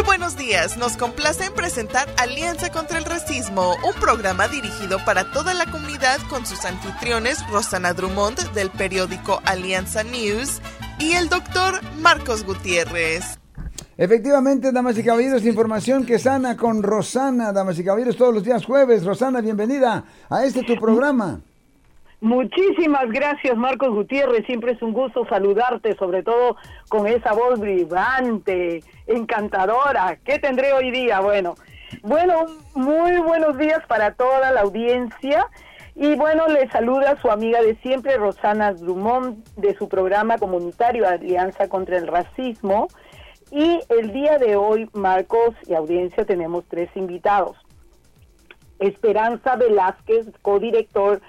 Muy buenos días, nos complace en presentar Alianza contra el Racismo, un programa dirigido para toda la comunidad con sus anfitriones Rosana Drummond del periódico Alianza News y el doctor Marcos Gutiérrez. Efectivamente, damas y caballeros, información que sana con Rosana, damas y caballeros, todos los días jueves. Rosana, bienvenida a este tu programa. Muchísimas gracias, Marcos Gutiérrez. Siempre es un gusto saludarte, sobre todo con esa voz vibrante, encantadora. ¿Qué tendré hoy día? Bueno, bueno, muy buenos días para toda la audiencia. Y bueno, le saluda su amiga de siempre, Rosana Drummond, de su programa comunitario Alianza contra el Racismo. Y el día de hoy, Marcos y audiencia, tenemos tres invitados. Esperanza Velázquez, codirector,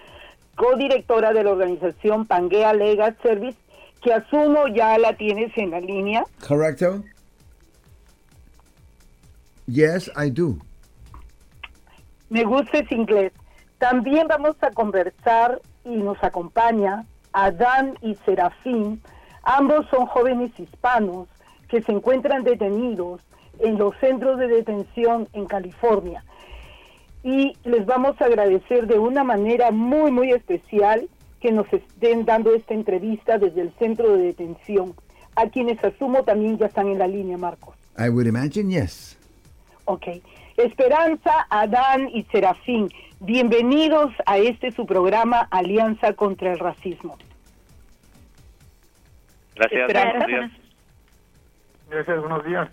codirectora de la organización Pangea Legal Service, que asumo ya la tienes en la línea. Correcto. Yes, I do. Me gusta ese inglés. También vamos a conversar y nos acompaña Adán y Serafín. Ambos son jóvenes hispanos que se encuentran detenidos en los centros de detención en California. Y les vamos a agradecer de una manera muy, muy especial que nos estén dando esta entrevista desde el centro de detención, a quienes asumo también ya están en la línea, Marcos. I would imagine, yes. Ok. Esperanza, Adán y Serafín, bienvenidos a este su programa Alianza contra el Racismo. Gracias. Esperanza. Buenos días. Gracias, buenos días.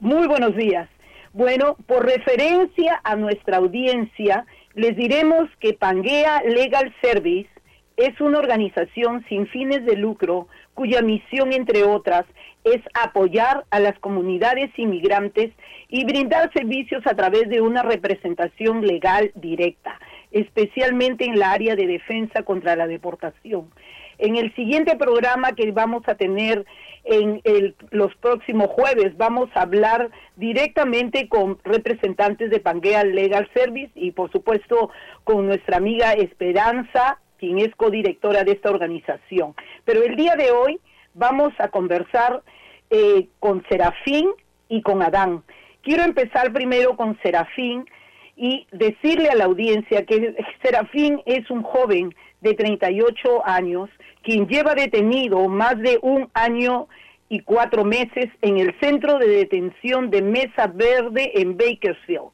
Muy buenos días. Bueno, por referencia a nuestra audiencia, les diremos que Pangea Legal Service es una organización sin fines de lucro cuya misión, entre otras, es apoyar a las comunidades inmigrantes y brindar servicios a través de una representación legal directa, especialmente en la área de defensa contra la deportación. En el siguiente programa que vamos a tener en el- los próximos jueves vamos a hablar directamente con representantes de Pangea Legal Service y por supuesto con nuestra amiga Esperanza, quien es codirectora de esta organización. Pero el día de hoy vamos a conversar eh, con Serafín y con Adán. Quiero empezar primero con Serafín y decirle a la audiencia que Serafín es un joven de 38 años quien lleva detenido más de un año y cuatro meses en el centro de detención de Mesa Verde en Bakersfield.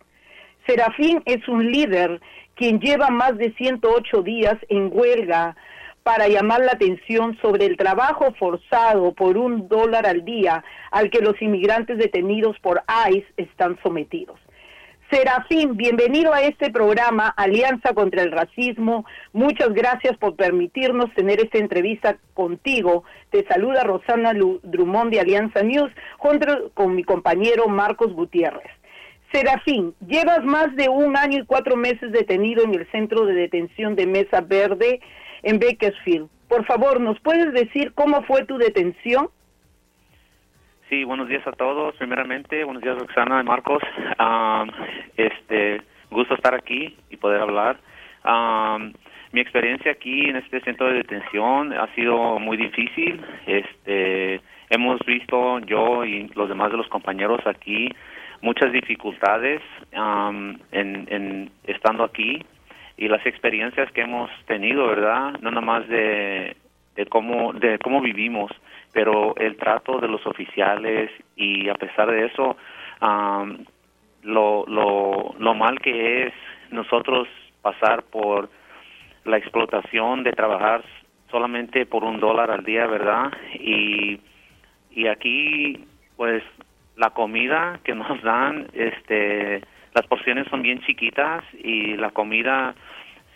Serafín es un líder quien lleva más de 108 días en huelga para llamar la atención sobre el trabajo forzado por un dólar al día al que los inmigrantes detenidos por ICE están sometidos. Serafín, bienvenido a este programa Alianza contra el Racismo. Muchas gracias por permitirnos tener esta entrevista contigo. Te saluda Rosana Drummond de Alianza News junto con mi compañero Marcos Gutiérrez. Serafín, llevas más de un año y cuatro meses detenido en el centro de detención de Mesa Verde en Bakersfield. Por favor, ¿nos puedes decir cómo fue tu detención? Sí, buenos días a todos. Primeramente, buenos días Roxana y Marcos. Este, gusto estar aquí y poder hablar. Am, mi experiencia aquí en este centro de detención ha sido muy difícil. Este, hemos visto yo y los demás de los compañeros aquí muchas dificultades am, en, en estando aquí y las experiencias que hemos tenido, ¿verdad? No nada más de, de cómo de cómo vivimos, pero el trato de los oficiales y a pesar de eso, am, lo, lo, lo mal que es nosotros pasar por la explotación de trabajar solamente por un dólar al día, ¿verdad? Y, y aquí, pues, la comida que nos dan, este, las porciones son bien chiquitas y la comida,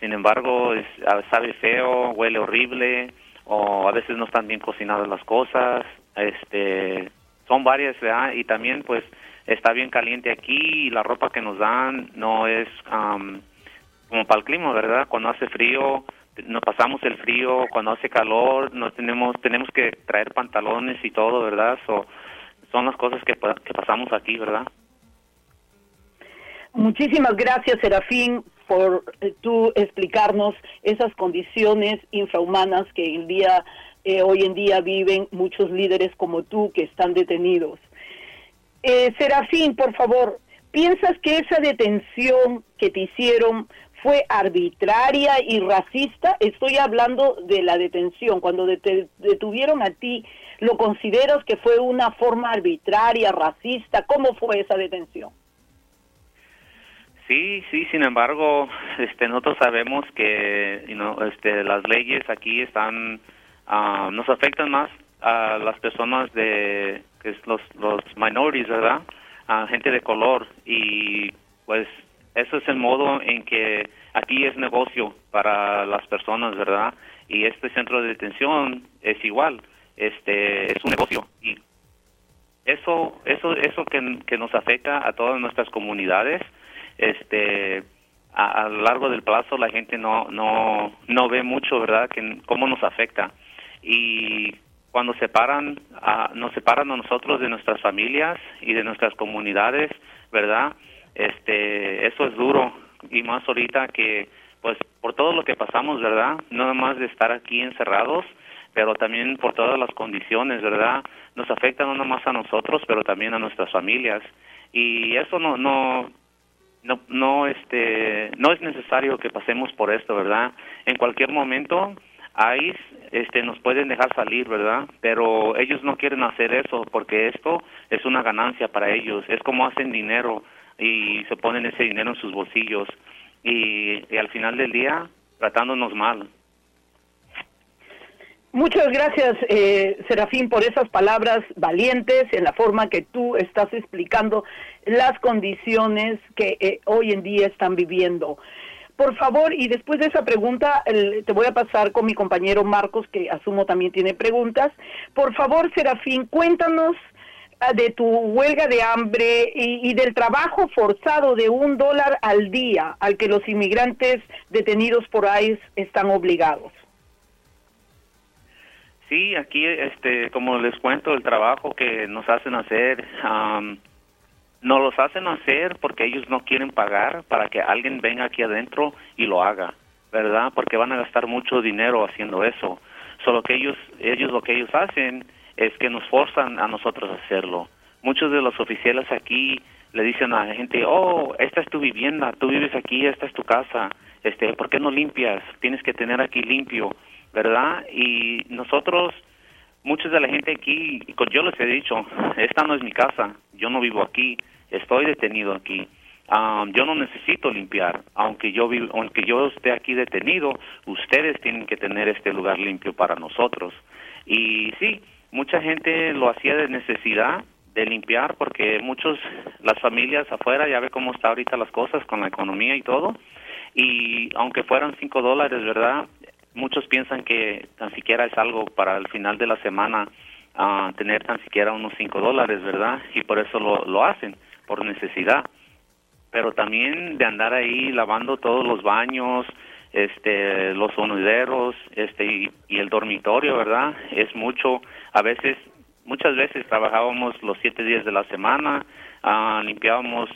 sin embargo, es, sabe feo, huele horrible, o a veces no están bien cocinadas las cosas, este, son varias, ¿verdad? Y también, pues, está bien caliente aquí y la ropa que nos dan no es am, como para el clima, ¿verdad? Cuando hace frío, nos pasamos el frío, cuando hace calor, no tenemos tenemos que traer pantalones y todo, ¿verdad? So, son las cosas que, que pasamos aquí, ¿verdad? Muchísimas gracias, Serafín, por eh, tú explicarnos esas condiciones infrahumanas que el día eh, hoy en día viven muchos líderes como tú que están detenidos. Eh, Serafín, por favor, ¿piensas que esa detención que te hicieron fue arbitraria y racista? Estoy hablando de la detención. Cuando te detuvieron a ti, ¿lo consideras que fue una forma arbitraria, racista? ¿Cómo fue esa detención? Sí, sí, sin embargo, este, nosotros sabemos que este, las leyes aquí están, ah, nos afectan más a las personas de, que es los, los minorities, ¿verdad? A gente de color y pues eso es el modo en que aquí es negocio para las personas, ¿verdad? Y este centro de detención es igual, este es un negocio y eso eso eso que, que nos afecta a todas nuestras comunidades este a, lo largo del plazo la gente no no no ve mucho verdad que cómo nos afecta. Y cuando separan a, nos separan a nosotros de nuestras familias y de nuestras comunidades verdad este eso es duro. Y más ahorita que pues por todo lo que pasamos verdad no nada más de estar aquí encerrados pero también por todas las condiciones verdad nos afecta no nada más a nosotros pero también a nuestras familias. Y eso no no no no este no es necesario que pasemos por esto verdad en cualquier momento ahí este nos pueden dejar salir verdad pero ellos no quieren hacer eso porque esto es una ganancia para ellos. Es como hacen dinero y se ponen ese dinero en sus bolsillos y al final del día tratándonos mal Muchas gracias, eh, Serafín, por esas palabras valientes en la forma que tú estás explicando las condiciones que eh, hoy en día están viviendo. Por favor, y después de esa pregunta, te voy a pasar con mi compañero Marcos, que asumo también tiene preguntas. Por favor, Serafín, cuéntanos ah, de tu huelga de hambre y, y, del trabajo forzado de un dólar al día al que los inmigrantes detenidos por ICE están obligados. Sí, aquí, este, como les cuento, el trabajo que nos hacen hacer, um, nos los hacen hacer porque ellos no quieren pagar para que alguien venga aquí adentro y lo haga, ¿verdad? Porque van a gastar mucho dinero haciendo eso. Solo que ellos, ellos lo que ellos hacen es que nos forzan a nosotros a hacerlo. Muchos de los oficiales aquí le dicen a la gente, oh, esta es tu vivienda, tú vives aquí, esta es tu casa, este, ¿por qué no limpias? Tienes que tener aquí limpio ¿verdad? Y nosotros, muchos de la gente aquí, yo les he dicho, esta no es mi casa, yo no vivo aquí, estoy detenido aquí. Um, yo no necesito limpiar, aunque yo vivo, aunque yo esté aquí detenido, ustedes tienen que tener este lugar limpio para nosotros. Y sí, mucha gente lo hacía de necesidad de limpiar porque muchos, las familias afuera, ya ve cómo está ahorita las cosas con la economía y todo, y aunque fueran cinco dólares, ¿verdad? Muchos piensan que tan siquiera es algo para el final de la semana uh, tener tan siquiera unos cinco dólares, ¿verdad? Y por eso lo, lo hacen, por necesidad. Pero también de andar ahí lavando todos los baños, este, los sonideros, este, y, el dormitorio, ¿verdad? Es mucho, a veces, muchas veces trabajábamos los siete días de la semana, uh, limpiábamos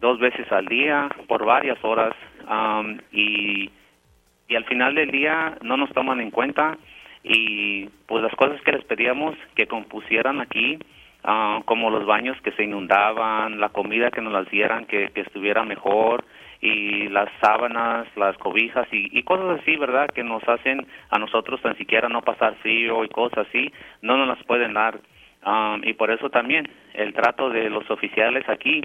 dos veces al día por varias horas um, y y al final del día no nos toman en cuenta y pues las cosas que les pedíamos que compusieran aquí, uh, como los baños que se inundaban, la comida que nos las dieran que, que estuviera mejor y las sábanas, las cobijas y, y, cosas así, ¿verdad? Que nos hacen a nosotros tan siquiera no pasar frío y cosas así, no nos las pueden dar. Um, y por eso también el trato de los oficiales aquí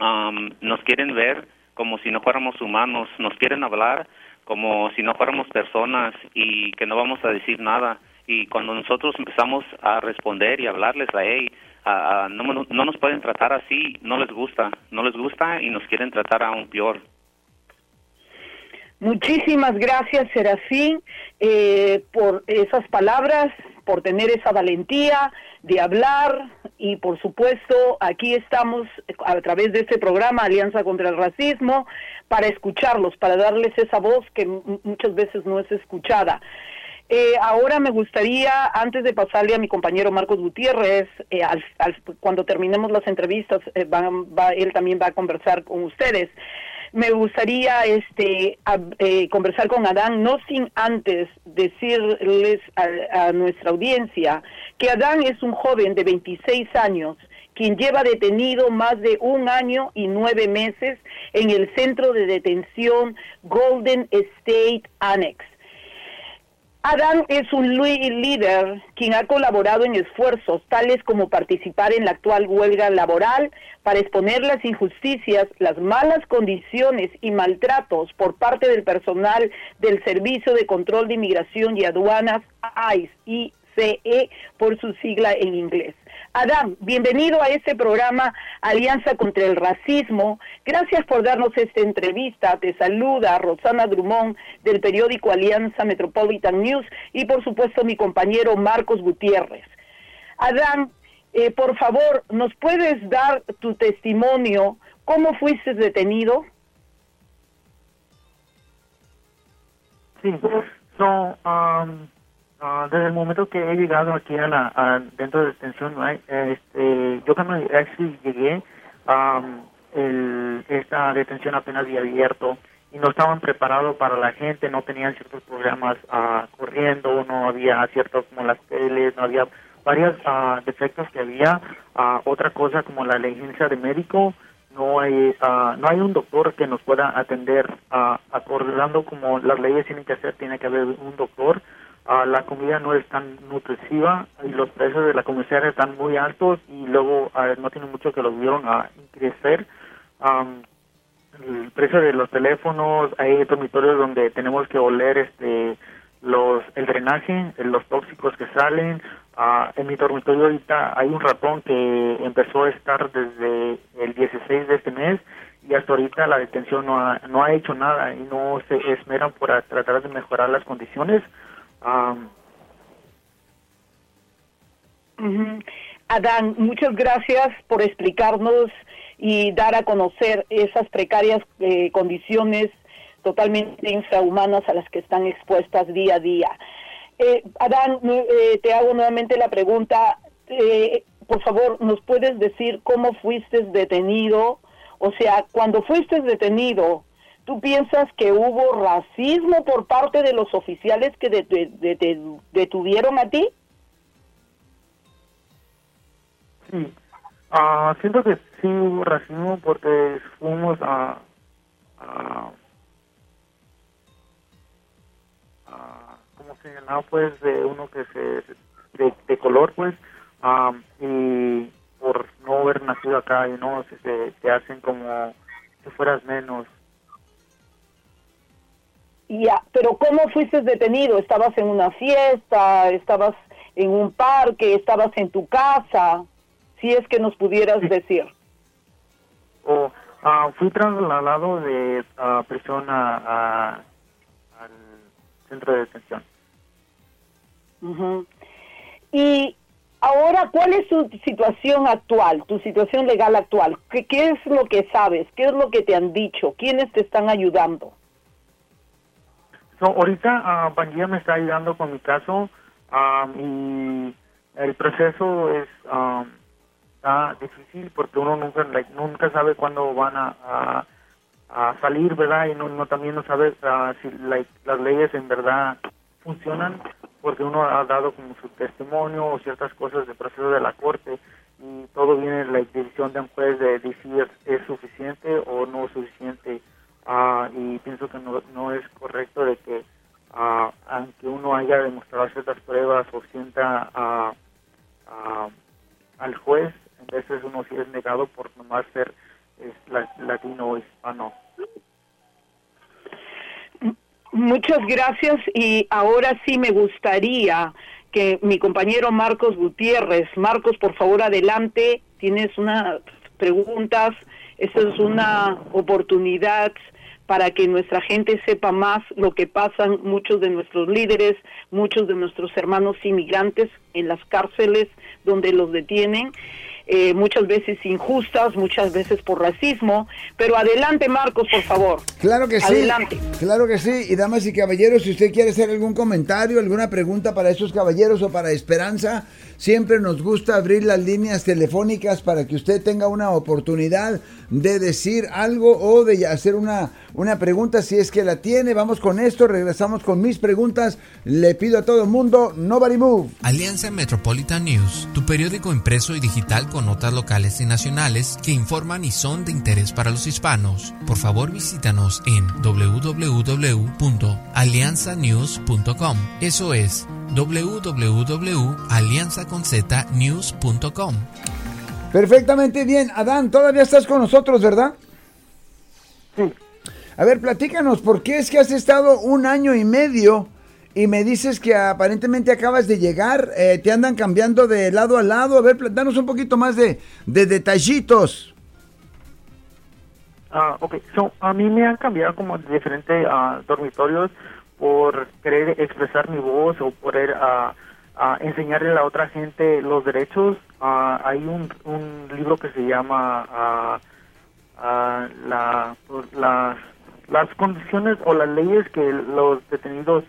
um, nos quieren ver como si no fuéramos humanos, nos quieren hablar como si no fuéramos personas y que no vamos a decir nada. Y cuando nosotros empezamos a responder y hablarles a él, a, no, no, nos pueden tratar así, no les gusta, no les gusta y nos quieren tratar aún peor. Muchísimas gracias, Serafín, eh, por esas palabras, por tener esa valentía de hablar y, por supuesto, aquí estamos a través de este programa Alianza contra el Racismo para escucharlos, para darles esa voz que muchas veces no es escuchada. Eh, ahora me gustaría, antes de pasarle a mi compañero Marcos Gutiérrez, eh, cuando terminemos las entrevistas, eh, va, él también va a conversar con ustedes. Me gustaría este, conversar con Adán, no sin antes decirles a, a nuestra audiencia que Adán es un joven de 26 años quien lleva detenido más de un año y nueve meses en el centro de detención Golden State Annex. Adán es un líder quien ha colaborado en esfuerzos tales como participar en la actual huelga laboral para exponer las injusticias, las malas condiciones y maltratos por parte del personal del Servicio de Control de Inmigración y Aduanas, ICE, por su sigla en inglés. Adán, bienvenido a este programa Alianza contra el Racismo. Gracias por darnos esta entrevista. Te saluda Rosana Drummond del periódico Alianza Metropolitan News y por supuesto mi compañero Marcos Gutiérrez. Adán, eh, por favor, ¿nos puedes dar tu testimonio? ¿Cómo fuiste detenido? Sí, so, um, Ah, desde el momento que he llegado aquí a la dentro de detención, este, yo cuando llegué, el, esta detención apenas había abierto y no estaban preparados para la gente, no tenían ciertos programas uh, corriendo, no había ciertos como las teles, no había varios uh, defectos que había. otra cosa como la licencia de médico, no hay no hay un doctor que nos pueda atender acordando como las leyes tienen que hacer, tiene que haber un doctor la comida no es tan nutritiva y los precios de la comercial están muy altos y luego no tiene mucho que los vieron a crecer. el precio de los teléfonos, hay dormitorios donde tenemos que oler este los el drenaje, los tóxicos que salen. en mi dormitorio ahorita hay un ratón que empezó a estar desde el 16 de este mes y hasta ahorita la detención no ha, no ha hecho nada y no se esmeran por tratar de mejorar las condiciones. Adán, muchas gracias por explicarnos y dar a conocer esas precarias eh, condiciones totalmente infrahumanas a las que están expuestas día a día. Eh, Adán, eh, te hago nuevamente la pregunta, por favor, ¿nos puedes decir cómo fuiste detenido? O sea, cuando fuiste detenido, ¿Tú piensas que hubo racismo por parte de los oficiales que detuvieron a ti? Sí, uh, siento que sí hubo racismo porque fuimos a, a, ¿cómo se llama? Pues de uno que se, de, color, pues, y por no haber nacido acá y no, se, se hacen como si fueras menos ya, pero ¿cómo fuiste detenido? ¿Estabas en una fiesta? ¿Estabas en un parque? ¿Estabas en tu casa? Si es que nos pudieras decir. Oh, fui trasladado de uh, prisión a, al centro de detención. Y ahora, ¿cuál es tu situación actual, tu situación legal actual? ¿Qué, ¿Qué es lo que sabes? ¿Qué es lo que te han dicho? ¿Quiénes te están ayudando? Ahorita uh, me está ayudando con mi caso y el proceso es está difícil porque uno nunca nunca sabe cuándo van a, salir, ¿verdad? Y no, también no sabe si las leyes en verdad funcionan porque uno ha dado como su testimonio o ciertas cosas del proceso de la corte y todo viene la decisión de un juez de decir es suficiente o no suficiente Ah, y pienso que no, no es correcto de que uh, aunque uno haya demostrado ciertas pruebas o sienta uh, al juez, en veces uno sí es negado por nomás ser es, latino o hispano. Muchas gracias y ahora sí me gustaría que mi compañero Marcos Gutiérrez, Marcos, por favor, adelante, tienes unas preguntas, esta es una oportunidad para que nuestra gente sepa más lo que pasan muchos de nuestros líderes, muchos de nuestros hermanos inmigrantes en las cárceles donde los detienen. Eh, muchas veces injustas, muchas veces por racismo. Pero adelante, Marcos, por favor. Claro que sí. Adelante. Claro que sí. Y damas y caballeros, si usted quiere hacer algún comentario, alguna pregunta para estos caballeros o para Esperanza, siempre nos gusta abrir las líneas telefónicas para que usted tenga una oportunidad de decir algo o de hacer una, una pregunta si es que la tiene. Vamos con esto, regresamos con mis preguntas. Le pido a todo el mundo, nobody move. Alianza Metropolitan News, tu periódico impreso y digital con notas locales y nacionales que informan y son de interés para los hispanos. Por favor, visítanos en www.alianzanews.com. Eso es www.alianzaconznews.com. Perfectamente bien. Adán, todavía estás con nosotros, ¿verdad? Sí. A ver, platícanos, ¿por qué es que has estado un año y medio y me dices que aparentemente acabas de llegar? Eh, ¿Te andan cambiando de lado a lado? A ver, danos un poquito más de, de detallitos. Ah, ok. So, a mí me han cambiado como de diferentes ah, dormitorios por querer expresar mi voz o poder ah, ah, enseñarle a la otra gente los derechos. Hay un, un libro que se llama la, pues, las, las condiciones o las leyes que los detenidos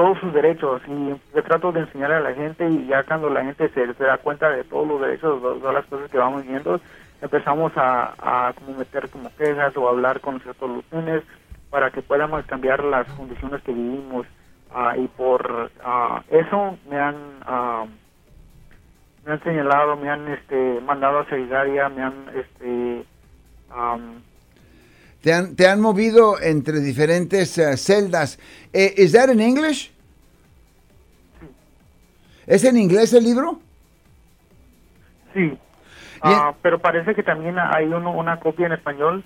todos sus derechos y yo trato de enseñarle a la gente y ya cuando la gente se, da cuenta de todos los derechos, de todas las cosas que vamos viendo, empezamos a, a como meter como quejas o hablar con nuestras soluciones para que podamos cambiar las condiciones que vivimos ah, y por ah, eso me han ah, me han señalado, me han este mandado a Solidaria, me han este am, Te han, te han movido entre diferentes eh, celdas. Eh, ¿Es that in English? ¿Es en inglés el libro? sí, Ah, pero parece que también hay uno, una copia en español.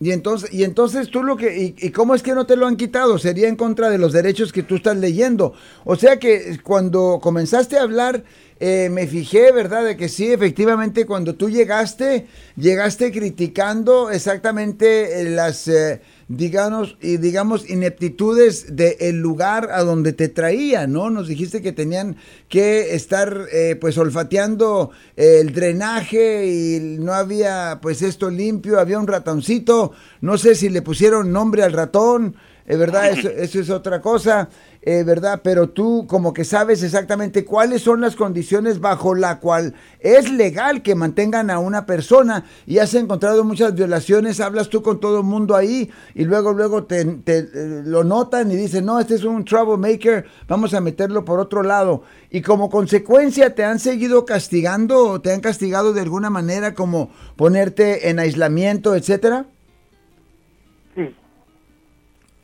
Y entonces, y entonces tú lo que, y, y cómo es que no te lo han quitado? Sería en contra de los derechos que tú estás leyendo. O sea que cuando comenzaste a hablar, eh, me fijé, ¿verdad? De que sí, efectivamente, cuando tú llegaste, llegaste criticando exactamente eh, las, eh, digamos, y digamos, ineptitudes del lugar a donde te traía, ¿no? Nos dijiste que tenían que estar, eh, pues, olfateando el drenaje y no había, pues, esto limpio, había un ratoncito, no sé si le pusieron nombre al ratón, eh, ¿verdad? Eso, eso es otra cosa, eh, ¿verdad? Pero tú como que sabes exactamente cuáles son las condiciones bajo la cual es legal que mantengan a una persona y has encontrado muchas violaciones, hablas tú con todo el mundo ahí y luego, luego te, eh, lo notan y dicen, no, este es un troublemaker, vamos a meterlo por otro lado. Y como consecuencia te han seguido castigando o te han castigado de alguna manera como ponerte en aislamiento, etcétera. Sí.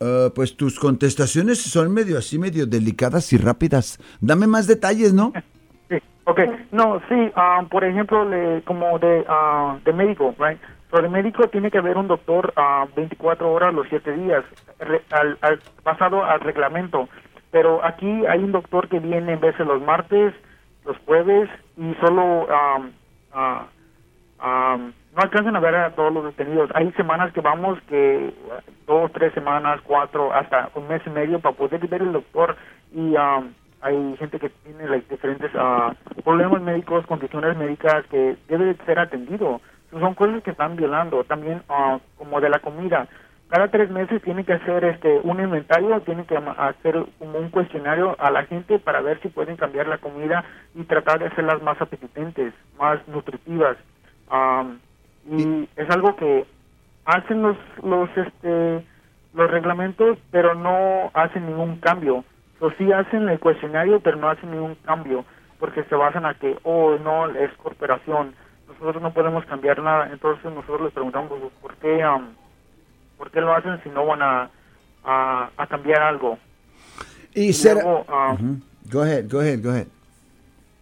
Ah, pues tus contestaciones son medio así, medio delicadas y rápidas. Dame más detalles, ¿no? Sí, ok. No, sí, ah, por ejemplo, le, como de, ah, de médico, right? So, de médico tiene que haber un doctor a 24 horas los 7 días, re- al, al- basado al reglamento. Pero aquí hay un doctor que viene en de los martes, los jueves, y solo am, ah, am, no alcanzan a ver a todos los detenidos. Hay semanas que vamos que dos, tres semanas, cuatro, hasta un mes y medio para poder ver el doctor y am, hay gente que tiene diferentes ah, problemas médicos, condiciones médicas que debe de ser atendido. Son cosas que están violando. También ah, como de la comida. Cada tres meses tienen que hacer este un inventario, tienen que ama- hacer como un cuestionario a la gente para ver si pueden cambiar la comida y tratar de hacerlas más apetitentes, más nutritivas. Am, y es algo que hacen los los este los reglamentos pero no hacen ningún cambio o sí hacen el cuestionario pero no hacen ningún cambio porque se basan a que oh no es corporación nosotros no podemos cambiar nada entonces nosotros les preguntamos pues, por qué am, por qué lo hacen si no van a a, a cambiar algo Y Y será... luego. Go ahead, go ahead, go ahead.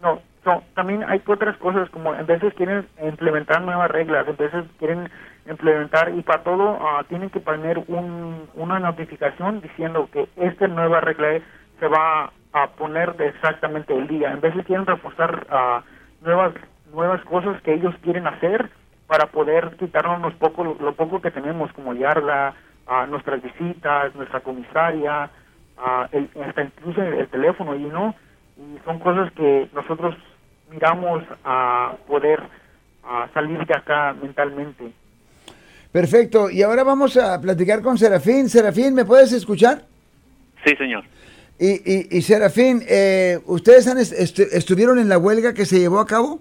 No, so, también hay otras cosas como en veces quieren implementar nuevas reglas, en veces quieren implementar y para todo ah, tienen que poner un, una notificación diciendo que esta nueva regla se va a poner de exactamente el día. En veces quieren reforzar ah, nuevas nuevas cosas que ellos quieren hacer para poder quitarnos los poco, lo poco que tenemos como yarda, ah, nuestras visitas, nuestra comisaria, el, hasta incluso el, el teléfono y no y son cosas que nosotros miramos a poder a salir de acá mentalmente. Perfecto, y ahora vamos a platicar con Serafín. Serafín, ¿me puedes escuchar? Sí, señor. Y, y, y Serafín, eh, ¿ustedes han est- estu- estuvieron en la huelga que se llevó a cabo?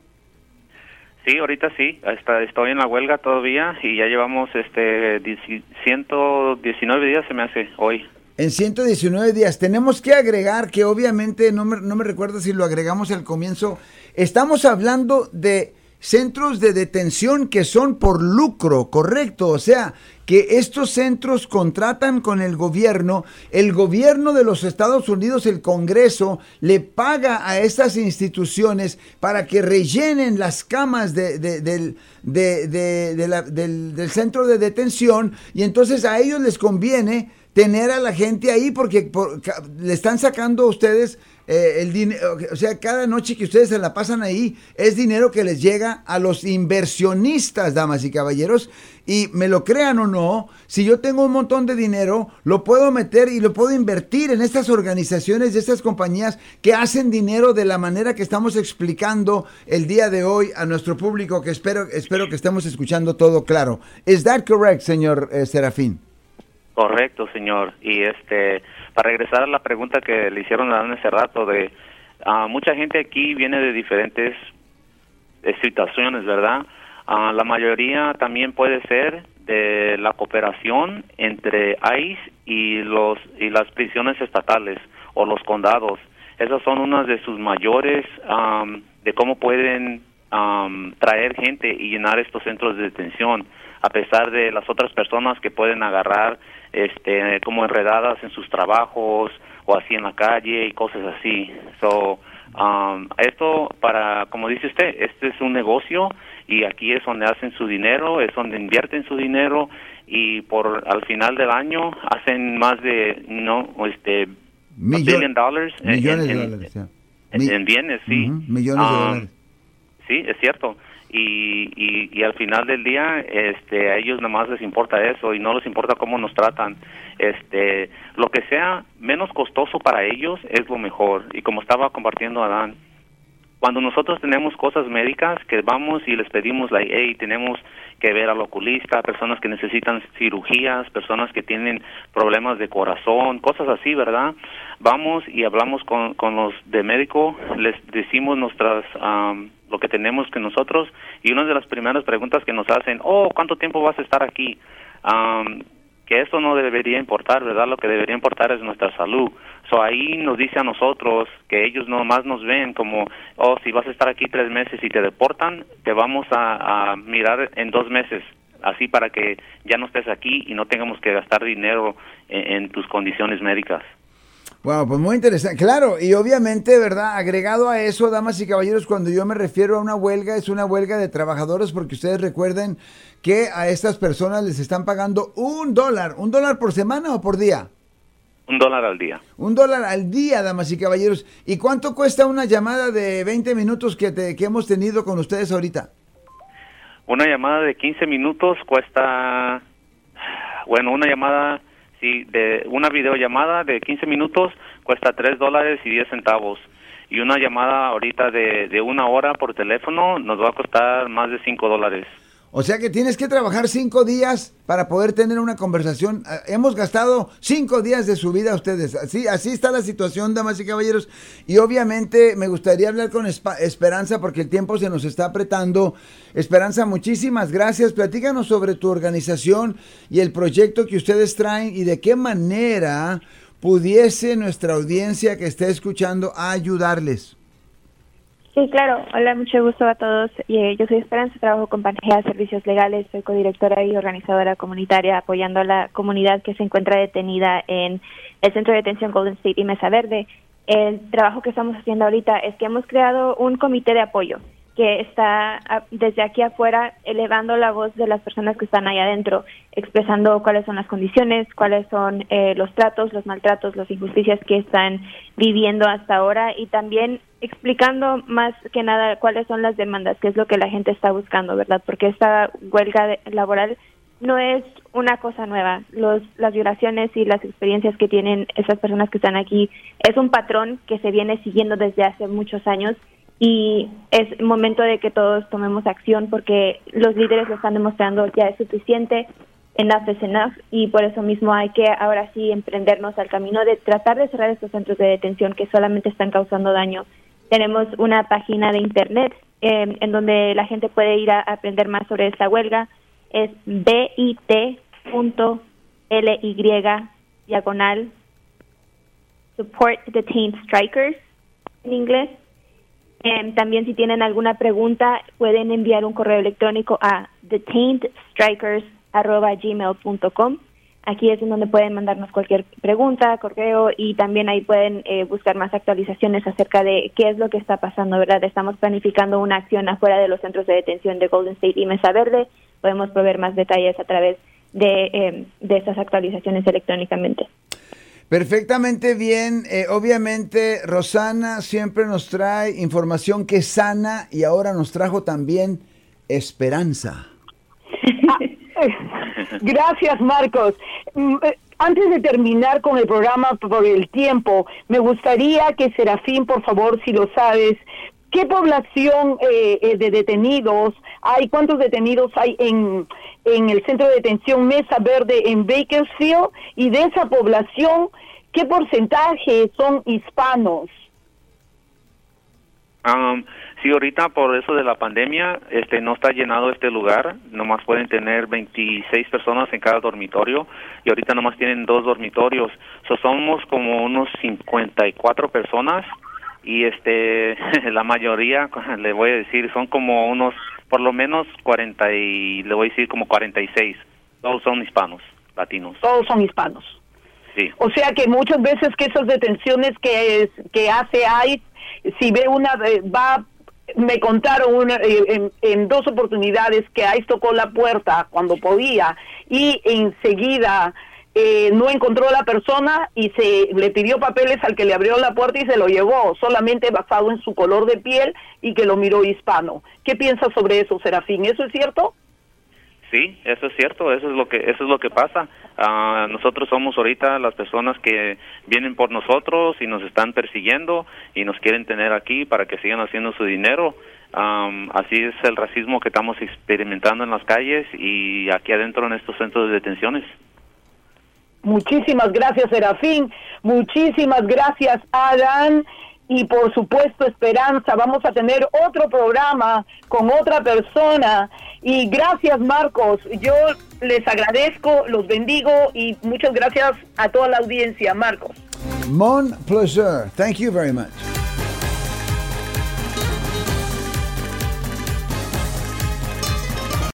Sí, ahorita sí. Está, estoy en la huelga todavía y ya llevamos este dieci- 119 días se me hace hoy. En 119 días. Tenemos que agregar que obviamente, no me, no me recuerdo si lo agregamos al comienzo, estamos hablando de centros de detención que son por lucro, correcto. O sea, que estos centros contratan con el gobierno, el gobierno de los Estados Unidos, el Congreso, le paga a estas instituciones para que rellenen las camas de, del, del, centro de detención y entonces a ellos les conviene tener a la gente ahí porque le están sacando a ustedes eh, el dinero, o sea, cada noche que ustedes se la pasan ahí es dinero que les llega a los inversionistas, damas y caballeros. Y me lo crean o no, si yo tengo un montón de dinero, lo puedo meter y lo puedo invertir en estas organizaciones y estas compañías que hacen dinero de la manera que estamos explicando el día de hoy a nuestro público, que espero, espero que estemos escuchando todo claro. ¿Es that correct, señor eh, Serafín? Correcto, señor. Y este para regresar a la pregunta que le hicieron a hace rato de uh, mucha gente aquí viene de diferentes situaciones, ¿verdad? Uh, la mayoría también puede ser de la cooperación entre ICE y los y las prisiones estatales o los condados. Esas son unas de sus mayores um, de cómo pueden um, traer gente y llenar estos centros de detención a pesar de las otras personas que pueden agarrar este como enredadas en sus trabajos o así en la calle y cosas así. So, um, esto para, como dice usted, este es un negocio y aquí es donde hacen su dinero, es donde invierten su dinero y por al final del año hacen más de no este millones de dólares en, bienes, sí. millones de um, dólares. Sí, es cierto y, y, al final del día este a ellos nada más les importa eso y no les importa cómo nos tratan. Este lo que sea menos costoso para ellos es lo mejor. Y como estaba compartiendo Adán cuando nosotros tenemos cosas médicas que vamos y les pedimos la hey tenemos que ver al oculista personas que necesitan cirugías personas que tienen problemas de corazón cosas así verdad vamos y hablamos con, con los de médico les decimos nuestras lo que tenemos que nosotros y una de las primeras preguntas que nos hacen, oh, ¿cuánto tiempo vas a estar aquí? Que eso no debería importar, ¿verdad? Lo que debería importar es nuestra salud. So ahí nos dice a nosotros que ellos nomás nos ven como, oh, si vas a estar aquí tres meses y te deportan, te vamos a, mirar en dos meses, así para que ya no estés aquí y no tengamos que gastar dinero en tus condiciones médicas. Wow, pues muy interesante. Claro, y obviamente, ¿verdad? Agregado a eso, damas y caballeros, cuando yo me refiero a una huelga, es una huelga de trabajadores, porque ustedes recuerden que a estas personas les están pagando un dólar, un dólar por semana o por día. Un dólar al día. Un dólar al día, damas y caballeros. ¿Y cuánto cuesta una llamada de 20 minutos que, te, que hemos tenido con ustedes ahorita? Una llamada de 15 minutos cuesta, bueno, una llamada Sí, de una videollamada de 15 minutos cuesta 3 dólares y 10 centavos. Y una llamada ahorita de, de una hora por teléfono nos va a costar más de 5 dólares. O sea que tienes que trabajar cinco días para poder tener una conversación. Ah, hemos gastado cinco días de su vida ustedes. Así, así está la situación, damas y caballeros. Y obviamente me gustaría hablar con Esperanza porque el tiempo se nos está apretando. Esperanza, muchísimas gracias. Platícanos sobre tu organización y el proyecto que ustedes traen y de qué manera pudiese nuestra audiencia que esté escuchando ayudarles. Sí, claro. Hola, mucho gusto a todos. Eh, yo soy Esperanza, trabajo con Pangea Servicios Legales, soy codirectora y organizadora comunitaria apoyando a la comunidad que se encuentra detenida en el Centro de Detención Golden State y Mesa Verde. El trabajo que estamos haciendo ahorita es que hemos creado un comité de apoyo que está desde aquí afuera elevando la voz de las personas que están ahí adentro, expresando cuáles son las condiciones, cuáles son eh, los tratos, los maltratos, las injusticias que están viviendo hasta ahora y también explicando más que nada cuáles son las demandas, qué es lo que la gente está buscando, ¿verdad? Porque esta huelga laboral no es una cosa nueva. Los, las violaciones y las experiencias que tienen esas personas que están aquí es un patrón que se viene siguiendo desde hace muchos años y es momento de que todos tomemos acción porque los líderes lo están demostrando ya es suficiente, enough is enough y por eso mismo hay que ahora sí emprendernos al camino de tratar de cerrar estos centros de detención que solamente están causando daño. Tenemos una página de internet em, en donde la gente puede ir a aprender más sobre esta huelga. Es bit.ly diagonal support detained strikers en inglés Em, también si tienen alguna pregunta pueden enviar un correo electrónico a detainedstrikers.gmail.com. Aquí es en donde pueden mandarnos cualquier pregunta, correo y también ahí pueden eh, buscar más actualizaciones acerca de qué es lo que está pasando, ¿verdad? Estamos planificando una acción afuera de los centros de detención de Golden State y Mesa Verde. Podemos proveer más detalles a través de, eh, de esas actualizaciones electrónicamente. Perfectamente bien. Eh, obviamente, Rosana siempre nos trae información que sana y ahora nos trajo también esperanza. Gracias, Marcos. Mm, eh, antes de terminar con el programa por el tiempo, me gustaría que Serafín, por favor, si lo sabes, ¿qué población eh, eh, de detenidos hay? ¿Cuántos detenidos hay en, en el centro de detención Mesa Verde en Bakersfield? Y de esa población, ¿qué porcentaje son hispanos? Um, Sí, ahorita por eso de la pandemia, este no está llenado este lugar, nomás pueden tener 26 personas en cada dormitorio y ahorita nomás tienen dos dormitorios. So, somos como unos 54 personas y este la mayoría le voy a decir son como unos por lo menos 40 y le voy a decir como 46. Todos son hispanos, latinos. Todos son hispanos. Sí. O sea que muchas veces que esas detenciones que que hace ICE si ve una va me contaron una, eh, en, dos oportunidades que ahí tocó la puerta cuando podía y enseguida eh, no encontró a la persona y se le pidió papeles al que le abrió la puerta y se lo llevó, solamente basado en su color de piel y que lo miró hispano. ¿Qué piensas sobre eso, Serafín? ¿Eso es cierto? Sí, eso es cierto, eso es lo que eso es lo que pasa. Ah, nosotros somos ahorita las personas que vienen por nosotros y nos están persiguiendo y nos quieren tener aquí para que sigan haciendo su dinero. así es el racismo que estamos experimentando en las calles y aquí adentro en estos centros de detenciones. Muchísimas gracias, Serafín. Muchísimas gracias, Adán y por supuesto esperanza. Vamos a tener otro programa con otra persona. Y gracias Marcos, yo les agradezco, los bendigo y muchas gracias a toda la audiencia, Marcos. Mon pleasure. Thank you very much.